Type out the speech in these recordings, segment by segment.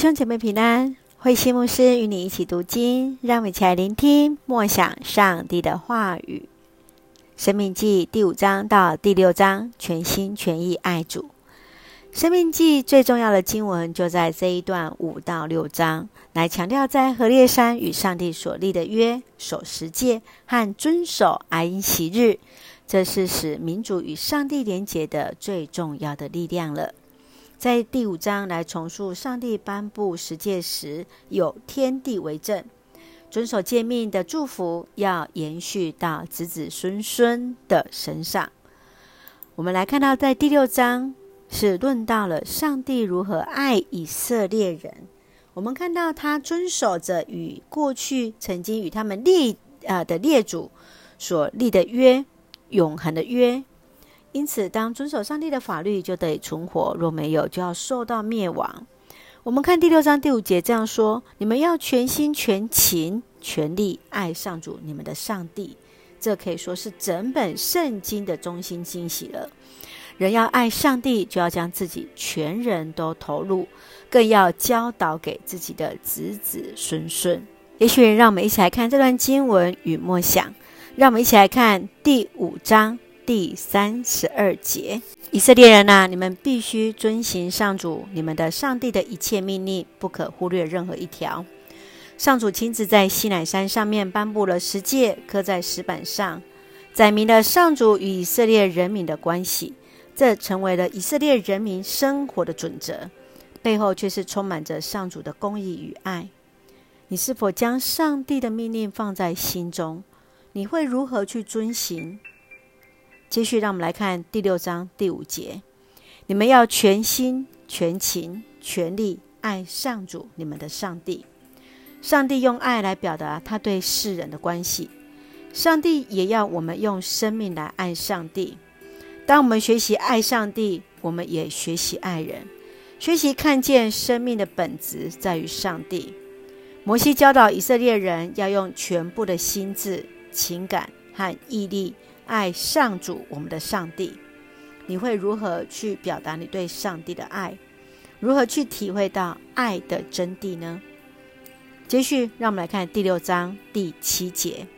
兄姐妹平安，慧心牧师与你一起读经，让我们一起来聆听默想上帝的话语。生命记第五章到第六章，全心全意爱主。生命记最重要的经文就在这一段五到六章，来强调在何烈山与上帝所立的约，守十诫和遵守安息日，这是使民族与上帝连结的最重要的力量了。在第五章来重述上帝颁布十诫时，有天地为证，遵守诫命的祝福要延续到子子孙孙的身上。我们来看到，在第六章是论到了上帝如何爱以色列人。我们看到他遵守着与过去曾经与他们立啊的列祖所立的约，永恒的约。因此，当遵守上帝的法律，就得存活；若没有，就要受到灭亡。我们看第六章第五节这样说：“你们要全心、全情、全力爱上主你们的上帝。”这可以说是整本圣经的中心惊喜了。人要爱上帝，就要将自己全人都投入，更要教导给自己的子子孙孙。也许让我们一起来看这段经文与默想。让我们一起来看第五章。第三十二节，以色列人呐，你们必须遵行上主你们的上帝的一切命令，不可忽略任何一条。上主亲自在西乃山上面颁布了十诫，刻在石板上，载明了上主与以色列人民的关系，这成为了以色列人民生活的准则，背后却是充满着上主的公义与爱。你是否将上帝的命令放在心中？你会如何去遵行？继续，让我们来看第六章第五节：你们要全心、全情、全力爱上主你们的上帝。上帝用爱来表达他对世人的关系，上帝也要我们用生命来爱上帝。当我们学习爱上帝，我们也学习爱人，学习看见生命的本质在于上帝。摩西教导以色列人要用全部的心智、情感和毅力。爱上主，我们的上帝，你会如何去表达你对上帝的爱？如何去体会到爱的真谛呢？接续，让我们来看第六章第七节：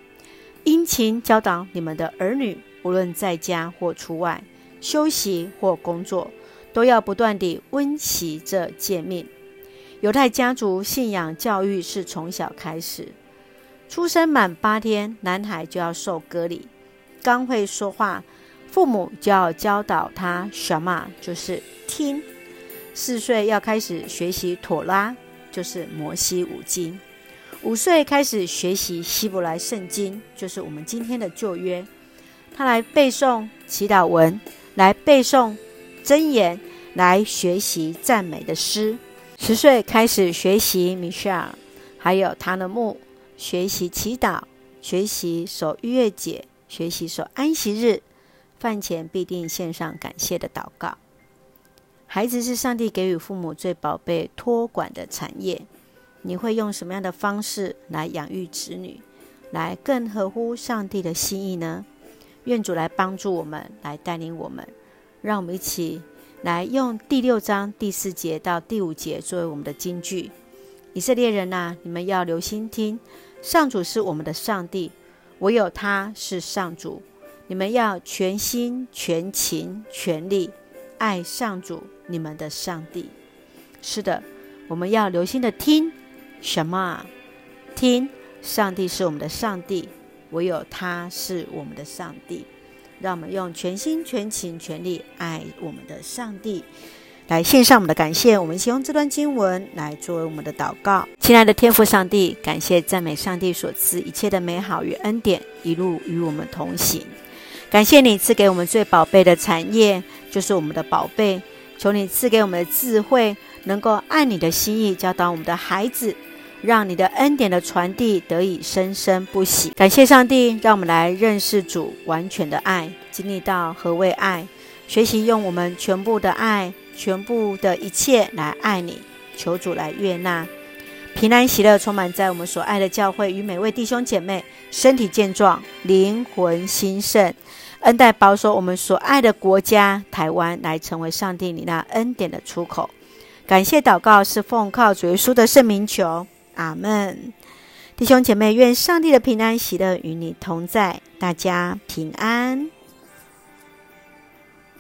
殷勤教导你们的儿女，无论在家或出外，休息或工作，都要不断地温习这诫命。犹太家族信仰教育是从小开始，出生满八天，男孩就要受割礼。刚会说话，父母就要教导他什么，就是听。四岁要开始学习妥拉，就是摩西五经。五岁开始学习希伯来圣经，就是我们今天的旧约。他来背诵祈祷文，来背诵箴言，来学习赞美的诗。十岁开始学习米沙尔，还有他的牧，学习祈祷，学习守逾越节。学习守安息日，饭前必定献上感谢的祷告。孩子是上帝给予父母最宝贝托管的产业。你会用什么样的方式来养育子女，来更合乎上帝的心意呢？愿主来帮助我们，来带领我们。让我们一起来用第六章第四节到第五节作为我们的金句。以色列人呐，你们要留心听，上主是我们的上帝。唯有他是上主，你们要全心、全情、全力爱上主你们的上帝。是的，我们要留心的听什么？听，上帝是我们的上帝，唯有他是我们的上帝。让我们用全心、全情、全力爱我们的上帝。来献上我们的感谢，我们先用这段经文来作为我们的祷告。亲爱的天父上帝，感谢赞美上帝所赐一切的美好与恩典，一路与我们同行。感谢你赐给我们最宝贝的产业，就是我们的宝贝。求你赐给我们的智慧，能够按你的心意教导我们的孩子，让你的恩典的传递得以生生不息。感谢上帝，让我们来认识主完全的爱，经历到何为爱，学习用我们全部的爱。全部的一切来爱你，求主来悦纳，平安喜乐充满在我们所爱的教会与每位弟兄姐妹，身体健壮，灵魂兴盛，恩待保守我们所爱的国家台湾，来成为上帝你那恩典的出口。感谢祷告是奉靠主耶稣的圣名求，阿门。弟兄姐妹，愿上帝的平安喜乐与你同在，大家平安。